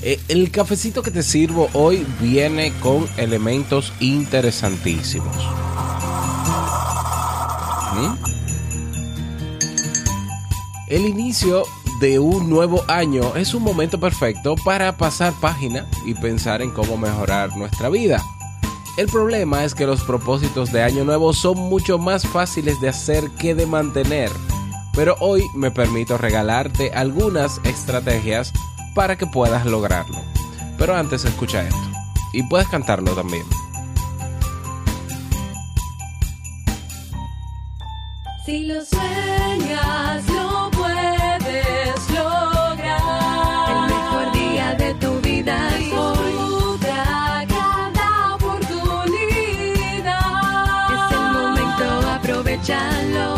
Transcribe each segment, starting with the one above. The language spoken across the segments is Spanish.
Eh, el cafecito que te sirvo hoy viene con elementos interesantísimos. ¿Mm? El inicio de un nuevo año es un momento perfecto para pasar página y pensar en cómo mejorar nuestra vida. El problema es que los propósitos de año nuevo son mucho más fáciles de hacer que de mantener. Pero hoy me permito regalarte algunas estrategias para que puedas lograrlo. Pero antes escucha esto. Y puedes cantarlo también. Si lo sueñas, lo puedes lograr. El mejor día de tu vida es hoy. Cada oportunidad. Es el momento, aprovechalo.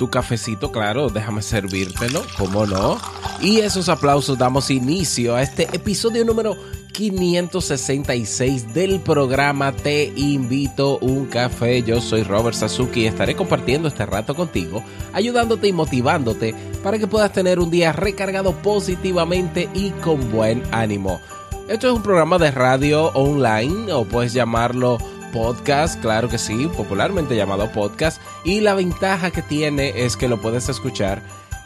Tu cafecito, claro, déjame servírtelo, ¿cómo no? Y esos aplausos damos inicio a este episodio número 566 del programa Te invito un café. Yo soy Robert Sasuki y estaré compartiendo este rato contigo, ayudándote y motivándote para que puedas tener un día recargado positivamente y con buen ánimo. Esto es un programa de radio online o puedes llamarlo podcast, claro que sí, popularmente llamado podcast. Y la ventaja que tiene es que lo puedes escuchar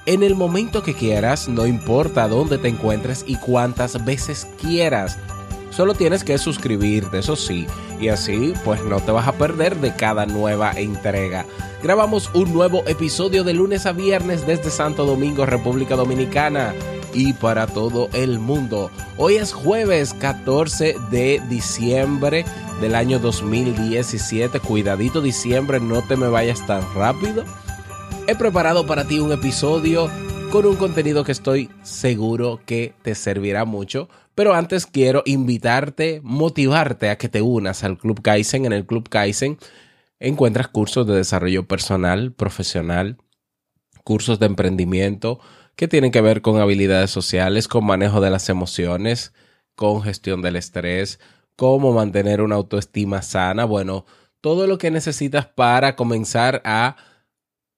en el momento que quieras, no importa dónde te encuentres y cuántas veces quieras. Solo tienes que suscribirte, eso sí, y así pues no te vas a perder de cada nueva entrega. Grabamos un nuevo episodio de lunes a viernes desde Santo Domingo, República Dominicana y para todo el mundo. Hoy es jueves 14 de diciembre del año 2017. Cuidadito diciembre, no te me vayas tan rápido. He preparado para ti un episodio con un contenido que estoy seguro que te servirá mucho. Pero antes quiero invitarte, motivarte a que te unas al Club Kaizen. En el Club Kaizen encuentras cursos de desarrollo personal, profesional, cursos de emprendimiento que tienen que ver con habilidades sociales, con manejo de las emociones, con gestión del estrés, cómo mantener una autoestima sana. Bueno, todo lo que necesitas para comenzar a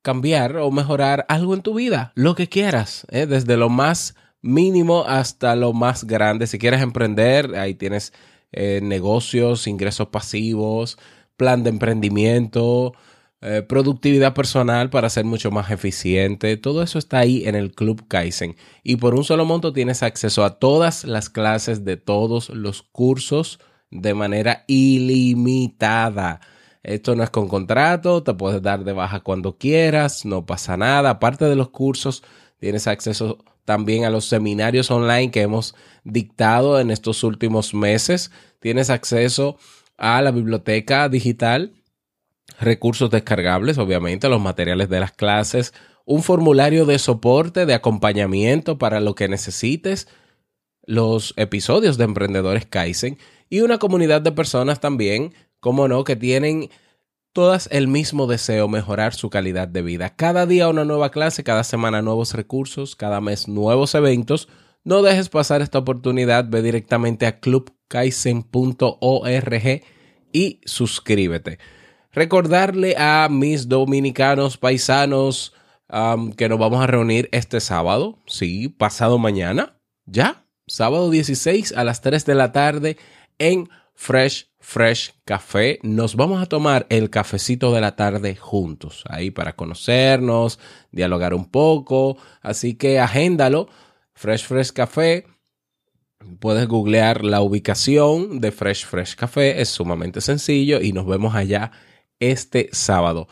cambiar o mejorar algo en tu vida, lo que quieras, ¿eh? desde lo más mínimo hasta lo más grande. Si quieres emprender, ahí tienes eh, negocios, ingresos pasivos, plan de emprendimiento, eh, productividad personal para ser mucho más eficiente. Todo eso está ahí en el Club Kaizen. Y por un solo monto tienes acceso a todas las clases de todos los cursos de manera ilimitada. Esto no es con contrato, te puedes dar de baja cuando quieras, no pasa nada. Aparte de los cursos, tienes acceso también a los seminarios online que hemos dictado en estos últimos meses. Tienes acceso a la biblioteca digital, recursos descargables, obviamente, los materiales de las clases, un formulario de soporte, de acompañamiento para lo que necesites, los episodios de Emprendedores Kaizen y una comunidad de personas también, como no, que tienen todas el mismo deseo, mejorar su calidad de vida. Cada día una nueva clase, cada semana nuevos recursos, cada mes nuevos eventos. No dejes pasar esta oportunidad, ve directamente a clubkaizen.org y suscríbete. Recordarle a mis dominicanos paisanos que nos vamos a reunir este sábado, sí, pasado mañana, ya, sábado 16 a las 3 de la tarde en Fresh Fresh Café. Nos vamos a tomar el cafecito de la tarde juntos, ahí para conocernos, dialogar un poco. Así que agéndalo, Fresh Fresh Café. Puedes googlear la ubicación de Fresh Fresh Café, es sumamente sencillo y nos vemos allá este sábado.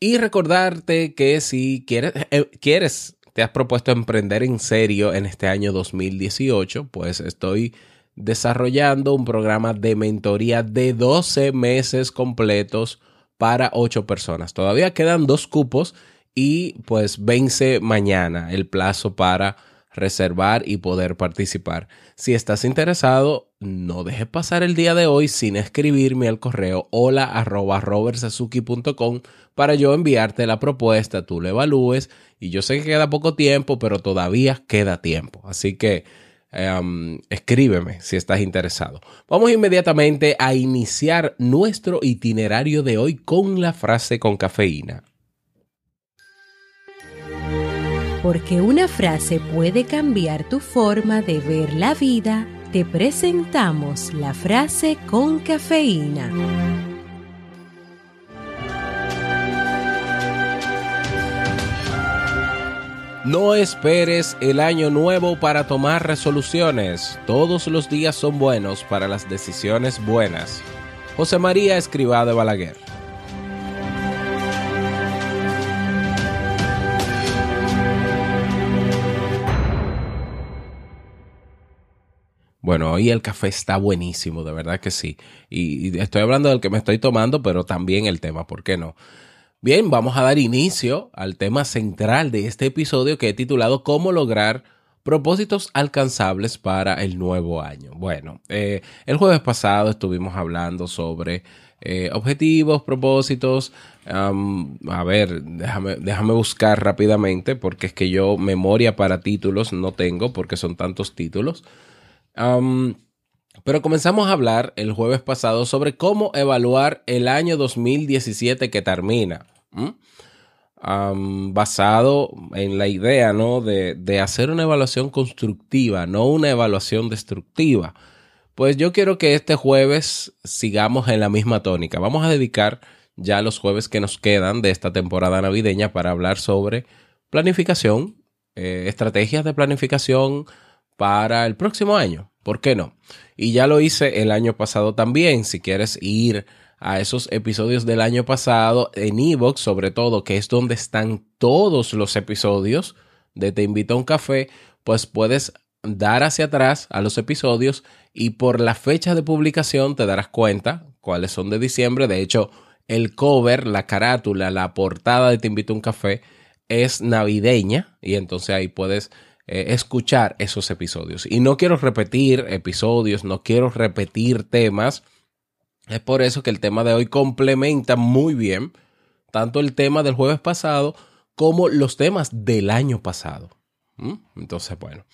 Y recordarte que si quieres, eh, quieres te has propuesto emprender en serio en este año 2018, pues estoy desarrollando un programa de mentoría de 12 meses completos para 8 personas. Todavía quedan dos cupos y pues vence mañana el plazo para reservar y poder participar. Si estás interesado, no dejes pasar el día de hoy sin escribirme al correo hola para yo enviarte la propuesta, tú lo evalúes y yo sé que queda poco tiempo, pero todavía queda tiempo. Así que em, escríbeme si estás interesado. Vamos inmediatamente a iniciar nuestro itinerario de hoy con la frase con cafeína. Porque una frase puede cambiar tu forma de ver la vida, te presentamos la frase con cafeína. No esperes el año nuevo para tomar resoluciones. Todos los días son buenos para las decisiones buenas. José María Escribá de Balaguer. Bueno, hoy el café está buenísimo, de verdad que sí. Y, estoy hablando del que me estoy tomando, pero también el tema, ¿por qué no? Bien, vamos a dar inicio al tema central de este episodio que he titulado ¿Cómo lograr propósitos alcanzables para el nuevo año? Bueno, eh, el jueves pasado estuvimos hablando sobre eh, objetivos, propósitos. a ver, déjame, déjame buscar rápidamente porque es que yo memoria para títulos no tengo porque son tantos títulos pero comenzamos a hablar el jueves pasado sobre cómo evaluar el año 2017 que termina. basado en la idea ¿no? de, hacer una evaluación constructiva, no una evaluación destructiva. Pues yo quiero que este jueves sigamos en la misma tónica. Vamos a dedicar ya los jueves que nos quedan de esta temporada navideña para hablar sobre planificación, eh, estrategias de planificación, para el próximo año. ¿Por qué no? Y ya lo hice el año pasado también. Si quieres ir a esos episodios del año pasado en Evox, sobre todo, que es donde están todos los episodios de Te invito a un café, pues puedes dar hacia atrás a los episodios y por la fecha de publicación te darás cuenta cuáles son de diciembre. De hecho, el cover, la carátula, la portada de Te invito a un café es navideña y entonces ahí puedes eh, escuchar esos episodios. Y no quiero repetir episodios, no quiero repetir temas. Es por eso que el tema de hoy complementa muy bien tanto el tema del jueves pasado como los temas del año pasado. ¿Mm? Entonces, bueno,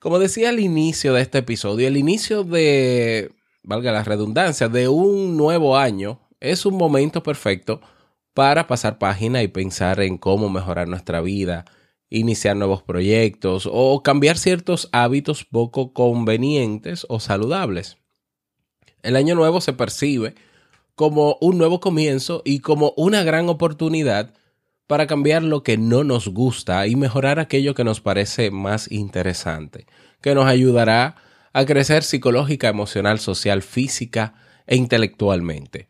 como decía al inicio de este episodio, el inicio de, valga la redundancia, de un nuevo año es un momento perfecto para pasar página y pensar en cómo mejorar nuestra vida, iniciar nuevos proyectos o cambiar ciertos hábitos poco convenientes o saludables. El año nuevo se percibe como un nuevo comienzo y como una gran oportunidad para cambiar lo que no nos gusta y mejorar aquello que nos parece más interesante, que nos ayudará a crecer psicológica, emocional, social, física e intelectualmente.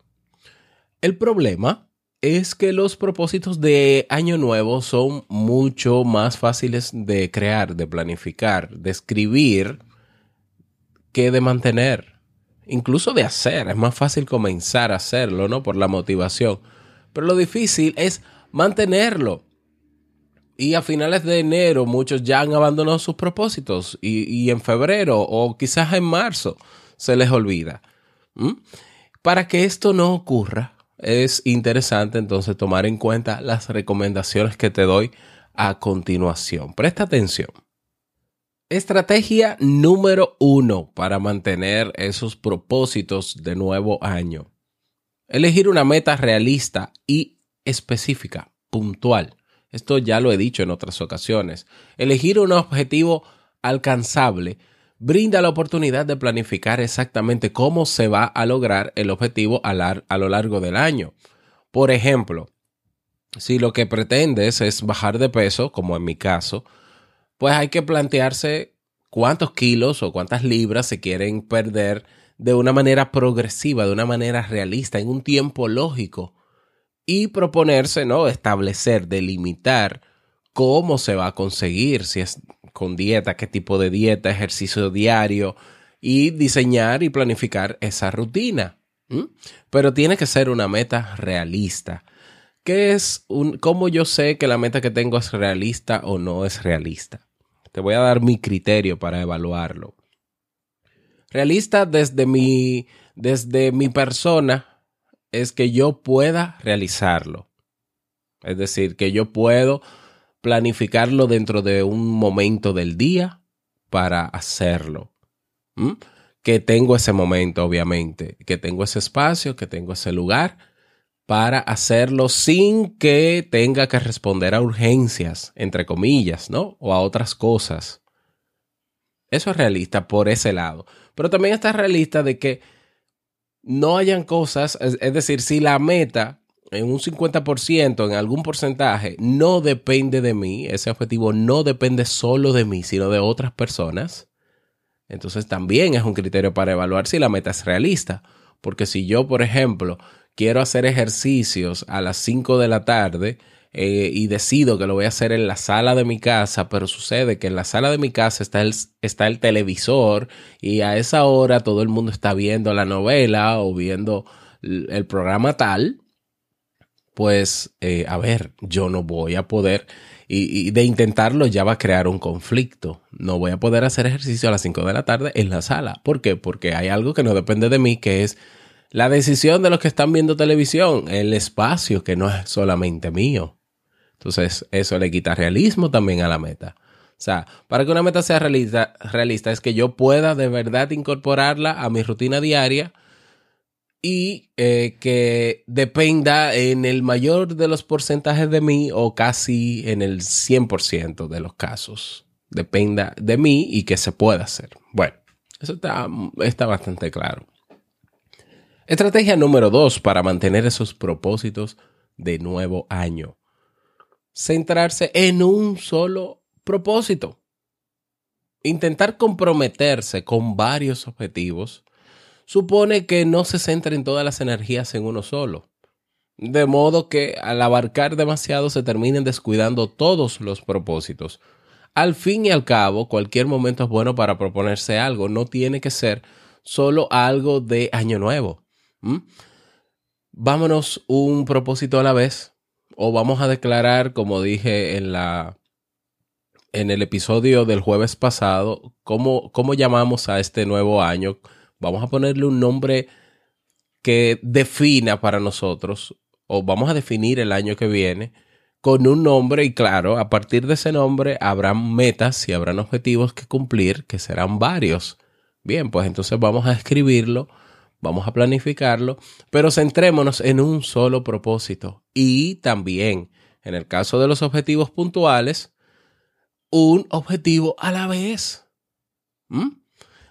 El problema es que los propósitos de año nuevo son mucho más fáciles de crear, de planificar, de escribir que de mantener, incluso de hacer. Es más fácil comenzar a hacerlo, ¿no? Por la motivación. Pero lo difícil es mantenerlo. Y a finales de enero muchos ya han abandonado sus propósitos y, en febrero o quizás en marzo se les olvida. Para que esto no ocurra, es interesante entonces tomar en cuenta las recomendaciones que te doy a continuación. Presta atención. Estrategia número uno para mantener esos propósitos de nuevo año. Elegir una meta realista y específica, puntual. Esto ya lo he dicho en otras ocasiones. Elegir un objetivo alcanzable brinda la oportunidad de planificar exactamente cómo se va a lograr el objetivo a, lo largo del año. Por ejemplo, si lo que pretendes es bajar de peso, como en mi caso, pues hay que plantearse cuántos kilos o cuántas libras se quieren perder de una manera progresiva, de una manera realista, en un tiempo lógico. Y proponerse, ¿no? Establecer, delimitar cómo se va a conseguir, si es con dieta, qué tipo de dieta, ejercicio diario y diseñar y planificar esa rutina. Pero tiene que ser una meta realista. ¿Qué es un, cómo yo sé que la meta que tengo es realista o no es realista? Te voy a dar mi criterio para evaluarlo. Realista desde mi, desde mi persona es que yo pueda realizarlo. Es decir, que yo puedo planificarlo dentro de un momento del día para hacerlo. Que tengo ese momento, obviamente, que tengo ese espacio, que tengo ese lugar para hacerlo sin que tenga que responder a urgencias, entre comillas, ¿no? O a otras cosas. Eso es realista por ese lado. Pero también está realista de que no hayan cosas, es, es decir, si la meta en un 50%, en algún porcentaje, no depende de mí, ese objetivo no depende solo de mí, sino de otras personas, entonces también es un criterio para evaluar si la meta es realista. Porque si yo, por ejemplo, quiero hacer ejercicios a las 5 de la tarde eh, y decido que lo voy a hacer en la sala de mi casa, pero sucede que en la sala de mi casa está el, está el televisor y a esa hora todo el mundo está viendo la novela o viendo el programa tal, pues, eh, a ver, yo no voy a poder, y, de intentarlo ya va a crear un conflicto. No voy a poder hacer ejercicio a las 5 de la tarde en la sala. ¿Por qué? Porque hay algo que no depende de mí, que es la decisión de los que están viendo televisión, el espacio que no es solamente mío. Entonces, eso le quita realismo también a la meta. O sea, para que una meta sea realista, realista es que yo pueda de verdad incorporarla a mi rutina diaria y eh, que dependa en el mayor de los porcentajes de mí o casi en el 100% de los casos. Dependa de mí y que se pueda hacer. Bueno, eso está, está bastante claro. Estrategia número dos para mantener esos propósitos de nuevo año. Centrarse en un solo propósito. Intentar comprometerse con varios objetivos supone que no se centren todas las energías en uno solo. De modo que al abarcar demasiado se terminen descuidando todos los propósitos. Al fin y al cabo, cualquier momento es bueno para proponerse algo, no tiene que ser solo algo de año nuevo. Vámonos un propósito a la vez o vamos a declarar, como dije en la en el episodio del jueves pasado, cómo, cómo llamamos a este nuevo año vamos a ponerle un nombre que defina para nosotros, o vamos a definir el año que viene con un nombre y claro, a partir de ese nombre habrán metas y habrán objetivos que cumplir, que serán varios. Bien, pues entonces vamos a escribirlo, vamos a planificarlo, pero centrémonos en un solo propósito. Y también, en el caso de los objetivos puntuales, un objetivo a la vez. ¿Mm?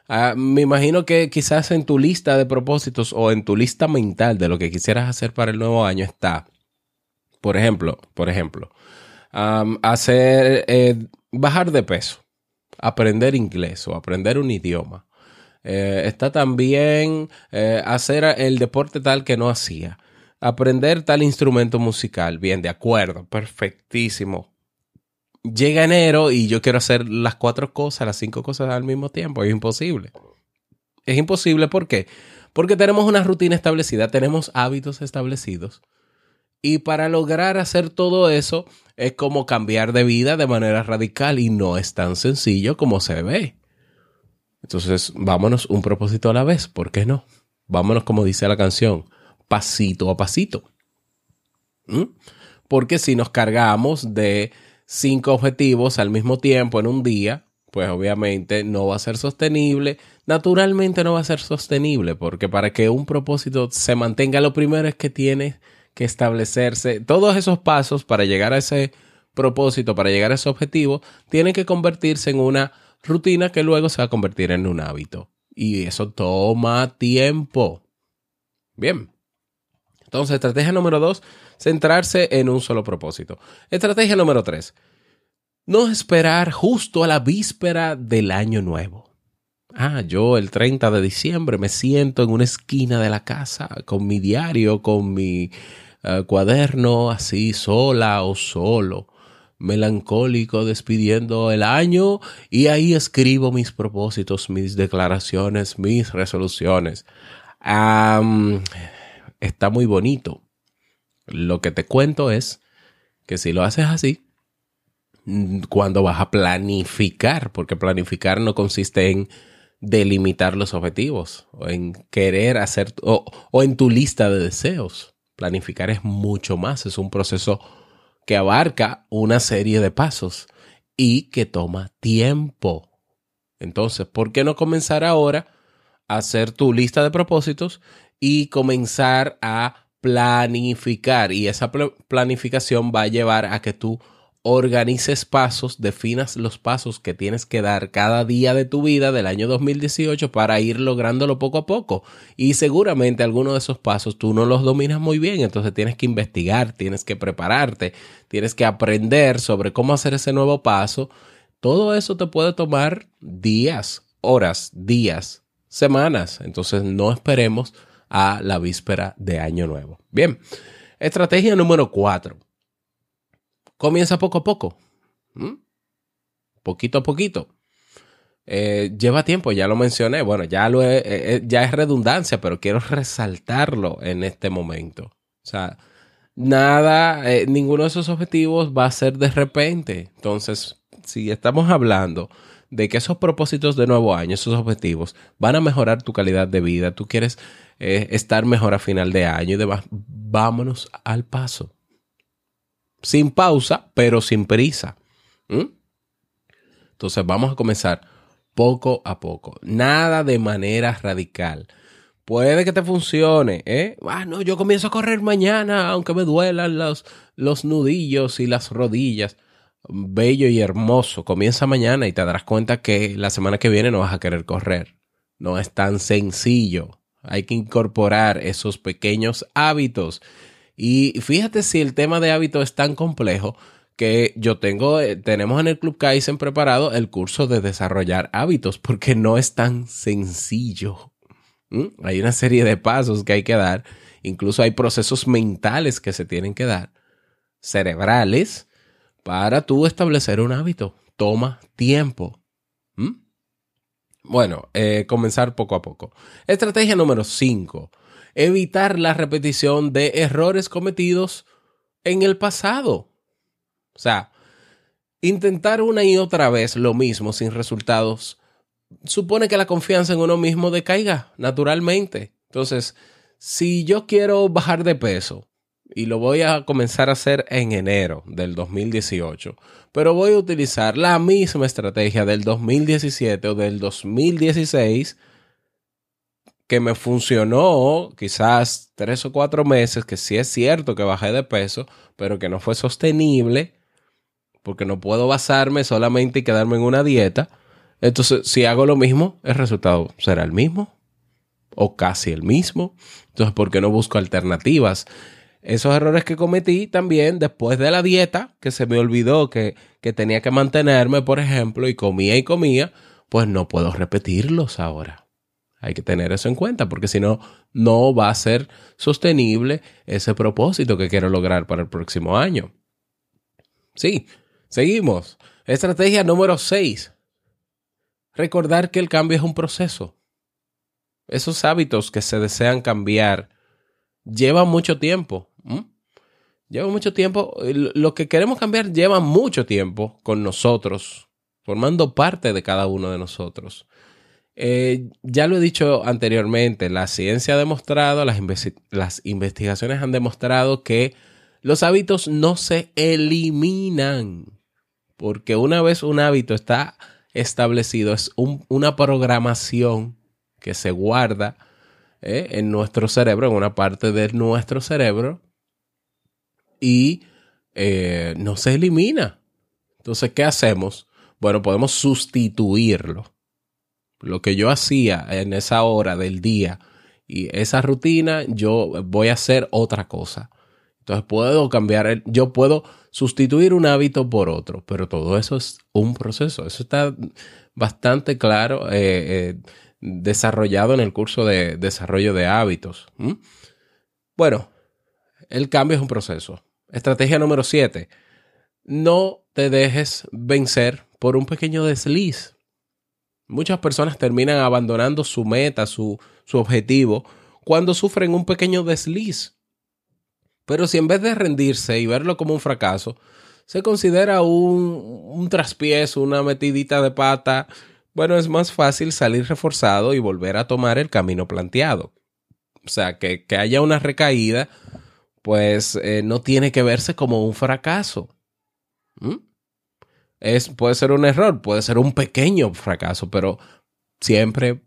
Ah, me imagino que quizás en tu lista de propósitos o en tu lista mental de lo que quisieras hacer para el nuevo año está, por ejemplo, por ejemplo, hacer, eh, bajar de peso, aprender inglés o aprender un idioma. Eh, está también eh, hacer el deporte tal que no hacía. Aprender tal instrumento musical. Bien, de acuerdo, perfectísimo llega enero y yo quiero hacer las cuatro cosas, las cinco cosas al mismo tiempo. Es imposible. Es imposible, ¿por qué? Porque tenemos una rutina establecida, tenemos hábitos establecidos. Y para lograr hacer todo eso es como cambiar de vida de manera radical y no es tan sencillo como se ve. Entonces, vámonos un propósito a la vez, ¿por qué no? Vámonos como dice la canción, pasito a pasito. ¿Mm? Porque si nos cargamos de cinco objetivos al mismo tiempo en un día, pues obviamente no va a ser sostenible. Naturalmente no va a ser sostenible porque para que un propósito se mantenga, lo primero es que tiene que establecerse todos esos pasos para llegar a ese propósito, para llegar a ese objetivo, tienen que convertirse en una rutina que luego se va a convertir en un hábito. Y eso toma tiempo. Bien. Entonces, estrategia número dos, centrarse en un solo propósito. Estrategia número tres, no esperar justo a la víspera del año nuevo. Ah, yo el 30 de diciembre me siento en una esquina de la casa con mi diario, con mi eh, cuaderno, así sola o solo. melancólico despidiendo el año y ahí escribo mis propósitos, mis declaraciones, mis resoluciones. está muy bonito. Lo que te cuento es que si lo haces así, cuando vas a planificar, porque planificar no consiste en delimitar los objetivos o en querer hacer o, o en tu lista de deseos. Planificar es mucho más, es un proceso que abarca una serie de pasos y que toma tiempo. Entonces, ¿por qué no comenzar ahora a hacer tu lista de propósitos y comenzar a planificar? Y esa planificación va a llevar a que tú organices pasos, definas los pasos que tienes que dar cada día de tu vida del año 2018 para ir lográndolo poco a poco. Y seguramente algunos de esos pasos tú no los dominas muy bien, entonces tienes que investigar, tienes que prepararte, tienes que aprender sobre cómo hacer ese nuevo paso. Todo eso te puede tomar días, horas, días, semanas. Entonces no esperemos a la víspera de año nuevo. Bien, estrategia número cuatro comienza poco a poco. Poquito a poquito. Eh, lleva tiempo, ya lo mencioné. Bueno, ya, lo ya es redundancia, pero quiero resaltarlo en este momento. O sea, nada, eh, ninguno de esos objetivos va a ser de repente. Entonces, si estamos hablando de que esos propósitos de nuevo año, esos objetivos, van a mejorar tu calidad de vida, tú quieres estar mejor a final de año y demás, vámonos al paso sin pausa, pero sin prisa. ¿Mm? Entonces vamos a comenzar poco a poco, nada de manera radical. Puede que te funcione, ¿eh? Ah, no, yo comienzo a correr mañana, aunque me duelan los, los nudillos y las rodillas. Bello y hermoso. Comienza mañana y te darás cuenta que la semana que viene no vas a querer correr. No es tan sencillo. Hay que incorporar esos pequeños hábitos y fíjate si el tema de hábito es tan complejo que yo tengo, eh, tenemos en el Club Kaizen preparado el curso de desarrollar hábitos, porque no es tan sencillo. ¿Mm? Hay una serie de pasos que hay que dar, incluso hay procesos mentales que se tienen que dar, cerebrales, para tú establecer un hábito. Toma tiempo. ¿Mm? Bueno, eh, comenzar poco a poco. Estrategia número 5 evitar la repetición de errores cometidos en el pasado. O sea, intentar una y otra vez lo mismo sin resultados supone que la confianza en uno mismo decaiga naturalmente. Entonces, si yo quiero bajar de peso y lo voy a comenzar a hacer en enero del 2018, pero voy a utilizar la misma estrategia del 2017 o del 2016, que me funcionó quizás tres o cuatro meses, que sí es cierto que bajé de peso, pero que no fue sostenible, porque no puedo basarme solamente y quedarme en una dieta. Entonces, si hago lo mismo, el resultado será el mismo o casi el mismo. Entonces, ¿por qué no busco alternativas? Esos errores que cometí también después de la dieta, que se me olvidó que, que tenía que mantenerme, por ejemplo, y comía y comía, pues no puedo repetirlos ahora. Hay que tener eso en cuenta porque si no, no va a ser sostenible ese propósito que quiero lograr para el próximo año. Sí, seguimos. Estrategia número 6. Recordar que el cambio es un proceso. Esos hábitos que se desean cambiar llevan mucho tiempo. Llevan mucho tiempo. Lo que queremos cambiar lleva mucho tiempo con nosotros, formando parte de cada uno de nosotros. Eh, ya lo he dicho anteriormente, la ciencia ha demostrado, las, las investigaciones han demostrado que los hábitos no se eliminan, porque una vez un hábito está establecido, es una programación que se guarda eh, en nuestro cerebro, en una parte de nuestro cerebro, y eh, no se elimina. Entonces, ¿qué hacemos? Bueno, podemos sustituirlo lo que yo hacía en esa hora del día y esa rutina, yo voy a hacer otra cosa. Entonces puedo cambiar, yo puedo sustituir un hábito por otro, pero todo eso es un proceso. Eso está bastante claro, eh, eh, desarrollado en el curso de desarrollo de hábitos. Bueno, el cambio es un proceso. Estrategia número 7. No te dejes vencer por un pequeño desliz. Muchas personas terminan abandonando su meta, su, su objetivo, cuando sufren un pequeño desliz. Pero si en vez de rendirse y verlo como un fracaso, se considera un, un traspiezo, una metidita de pata, bueno, es más fácil salir reforzado y volver a tomar el camino planteado. O sea, que, que haya una recaída, pues eh, no tiene que verse como un fracaso. ¿Mm? Es, puede ser un error, puede ser un pequeño fracaso, pero siempre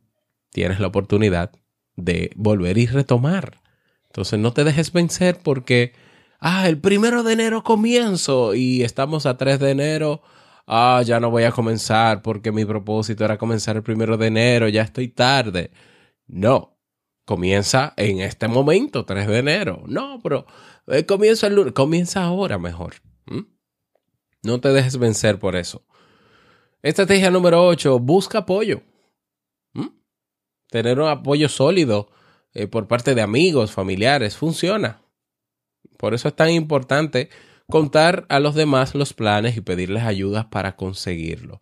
tienes la oportunidad de volver y retomar. Entonces no te dejes vencer porque, ah, el primero de enero comienzo y estamos a 3 de enero. Ah, ya no voy a comenzar porque mi propósito era comenzar el primero de enero, ya estoy tarde. No, comienza en este momento, 3 de enero. No, pero eh, comienza el lunes, comienza ahora mejor. No te dejes vencer por eso. Estrategia número 8, busca apoyo. Tener un apoyo sólido eh, por parte de amigos, familiares, funciona. Por eso es tan importante contar a los demás los planes y pedirles ayudas para conseguirlo.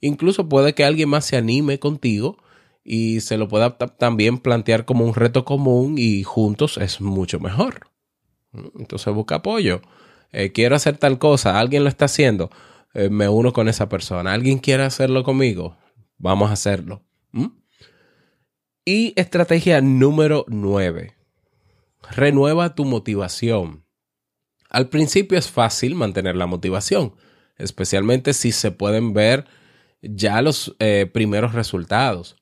Incluso puede que alguien más se anime contigo y se lo pueda también plantear como un reto común y juntos es mucho mejor. Entonces busca apoyo. Eh, quiero hacer tal cosa, alguien lo está haciendo, eh, me uno con esa persona. ¿Alguien quiere hacerlo conmigo? Vamos a hacerlo. ¿Mm? Y estrategia número 9. Renueva tu motivación. Al principio es fácil mantener la motivación, especialmente si se pueden ver ya los eh, primeros resultados.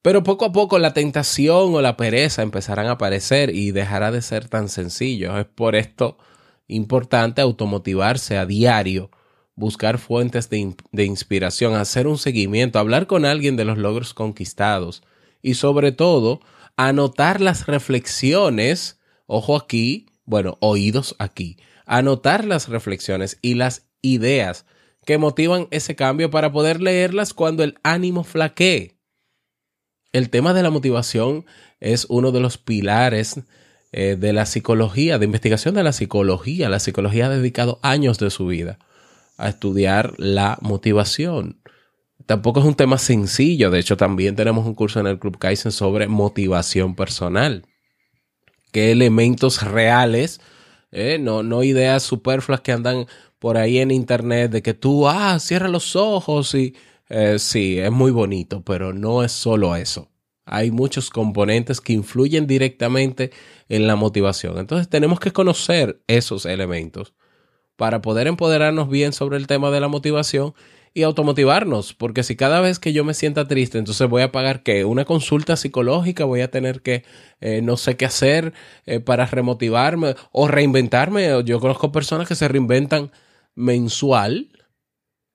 Pero poco a poco la tentación o la pereza empezarán a aparecer y dejará de ser tan sencillo. Es por esto importante automotivarse a diario, buscar fuentes de, de, inspiración, hacer un seguimiento, hablar con alguien de los logros conquistados y sobre todo anotar las reflexiones, ojo aquí, bueno, oídos aquí, anotar las reflexiones y las ideas que motivan ese cambio para poder leerlas cuando el ánimo flaquee el tema de la motivación es uno de los pilares eh, de la psicología, de investigación de la psicología. La psicología ha dedicado años de su vida a estudiar la motivación. Tampoco es un tema sencillo, de hecho también tenemos un curso en el Club Kaizen sobre motivación personal. ¿Qué elementos reales, eh, no, no ideas superfluas que andan por ahí en internet de que tú, ah, cierra los ojos y eh, sí, es muy bonito, pero no es solo eso. Hay muchos componentes que influyen directamente en la motivación. Entonces tenemos que conocer esos elementos para poder empoderarnos bien sobre el tema de la motivación y automotivarnos, porque si cada vez que yo me sienta triste, entonces voy a pagar que una consulta psicológica, voy a tener que eh, no sé qué hacer eh, para remotivarme o reinventarme. Yo conozco personas que se reinventan mensual,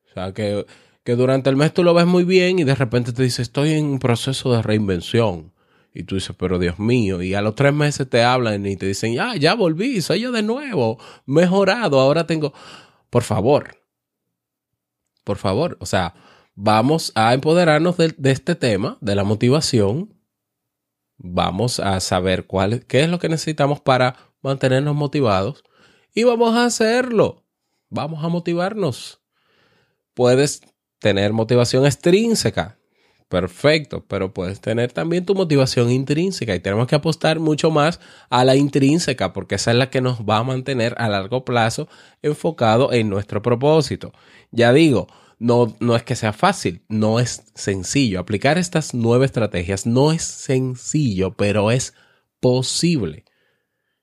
o sea, que que durante el mes tú lo ves muy bien y de repente te dice, estoy en un proceso de reinvención. Y tú dices, pero Dios mío, y a los tres meses te hablan y te dicen, ya, ya volví, soy yo de nuevo, mejorado, ahora tengo, por favor, por favor, o sea, vamos a empoderarnos de, este tema, de la motivación, vamos a saber cuál, qué es lo que necesitamos para mantenernos motivados y vamos a hacerlo, vamos a motivarnos. Puedes tener motivación extrínseca. Perfecto, pero puedes tener también tu motivación intrínseca y tenemos que apostar mucho más a la intrínseca porque esa es la que nos va a mantener a largo plazo enfocado en nuestro propósito. Ya digo, no, no es que sea fácil, no es sencillo. Aplicar estas nueve estrategias no es sencillo, pero es posible.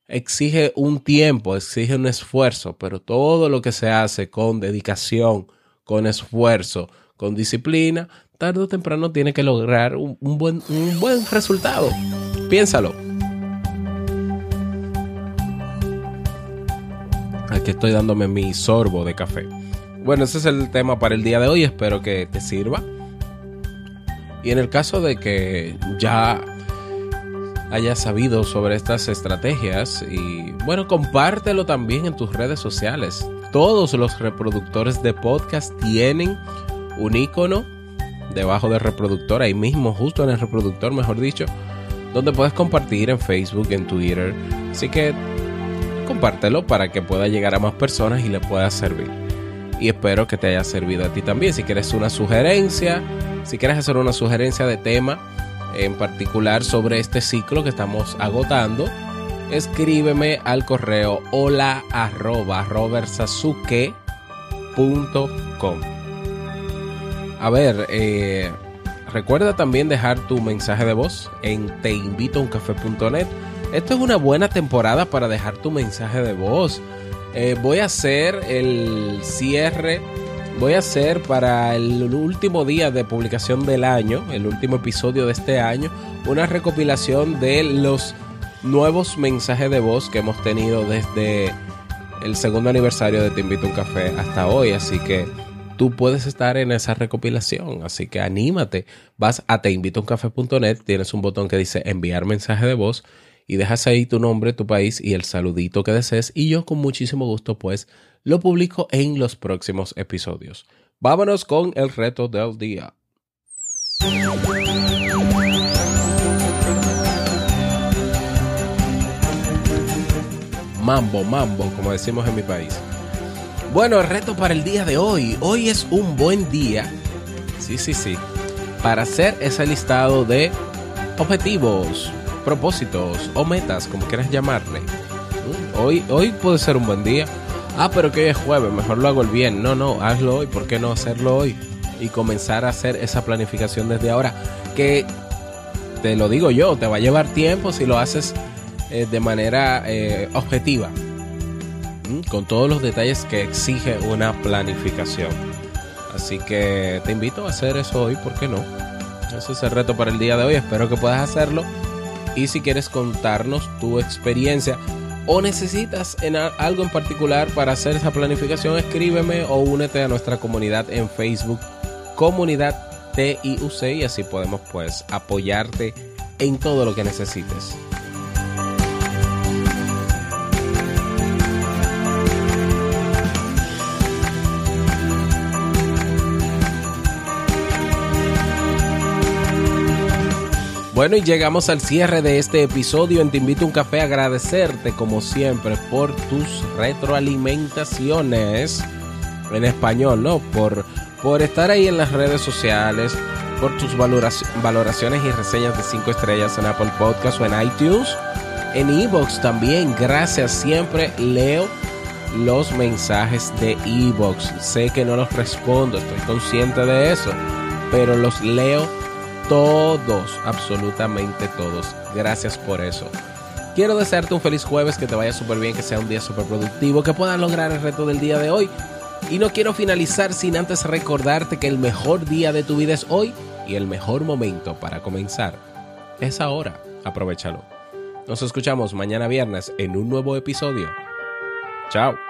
Exige un tiempo, exige un esfuerzo, pero todo lo que se hace con dedicación, con esfuerzo, con disciplina, tarde o temprano tiene que lograr un, buen, un buen resultado. Piénsalo. Aquí estoy dándome mi sorbo de café. Bueno, ese es el tema para el día de hoy. Espero que te sirva. Y en el caso de que ya hayas sabido sobre estas estrategias y bueno, compártelo también en tus redes sociales todos los reproductores de podcast tienen un icono debajo del reproductor, ahí mismo, justo en el reproductor, mejor dicho, donde puedes compartir en Facebook, en Twitter. Así que compártelo para que pueda llegar a más personas y le pueda servir. y espero que te haya servido a ti también. Si quieres una sugerencia, si quieres hacer una sugerencia de tema en particular sobre este ciclo que estamos agotando, escríbeme al correo hola arroba robertsasuke.com. A ver, eh, recuerda también dejar tu mensaje de voz en teinvitouncafe.net. Esto es una buena temporada para dejar tu mensaje de voz. Eh, voy a hacer el cierre, voy a hacer para el último día de publicación del año, el último episodio de este año, una recopilación de los nuevos mensajes de voz que hemos tenido desde el segundo aniversario de Te Invito a un Café hasta hoy. Así que tú puedes estar en esa recopilación. Así que anímate. Vas a teinvitouncafe.net, tienes un botón que dice enviar mensaje de voz y dejas ahí tu nombre, tu país y el saludito que desees. Y yo con muchísimo gusto pues lo publico en los próximos episodios. Vámonos con el reto del día. Mambo, mambo, como decimos en mi país. Bueno, el reto para el día de hoy. Hoy es un buen día. Sí, sí, sí. Para hacer ese listado de objetivos, propósitos o metas, como quieras llamarle. Mm, Hoy, hoy puede ser un buen día. Ah, pero que hoy es jueves, mejor lo hago el bien. No, no, hazlo hoy. ¿Por qué no hacerlo hoy? Y comenzar a hacer esa planificación desde ahora. Que te lo digo yo, te va a llevar tiempo si lo haces eh, de manera eh, objetiva. Con todos los detalles que exige una planificación. Así que te invito a hacer eso hoy, ¿por qué no? Ese es el reto para el día de hoy. Espero que puedas hacerlo. Y si quieres contarnos tu experiencia o necesitas en algo en particular para hacer esa planificación, escríbeme o únete a nuestra comunidad en Facebook, comunidad TIUC, y así podemos pues apoyarte en todo lo que necesites. Bueno, y llegamos al cierre de este episodio en Te Invito a un Café agradecerte como siempre por tus retroalimentaciones en español, ¿no? Por, por estar ahí en las redes sociales, por tus valoraci- valoraciones y reseñas de 5 estrellas en Apple Podcast o en iTunes, en Evox también. Gracias, siempre leo los mensajes de Evox. Sé que no los respondo, estoy consciente de eso, pero los leo todos, absolutamente todos. Gracias por eso. Quiero desearte un feliz jueves, que te vaya súper bien, que sea un día súper productivo, que puedas lograr el reto del día de hoy. Y no quiero finalizar sin antes recordarte que el mejor día de tu vida es hoy y el mejor momento para comenzar es ahora. Aprovechalo. Nos escuchamos mañana viernes en un nuevo episodio. Chao.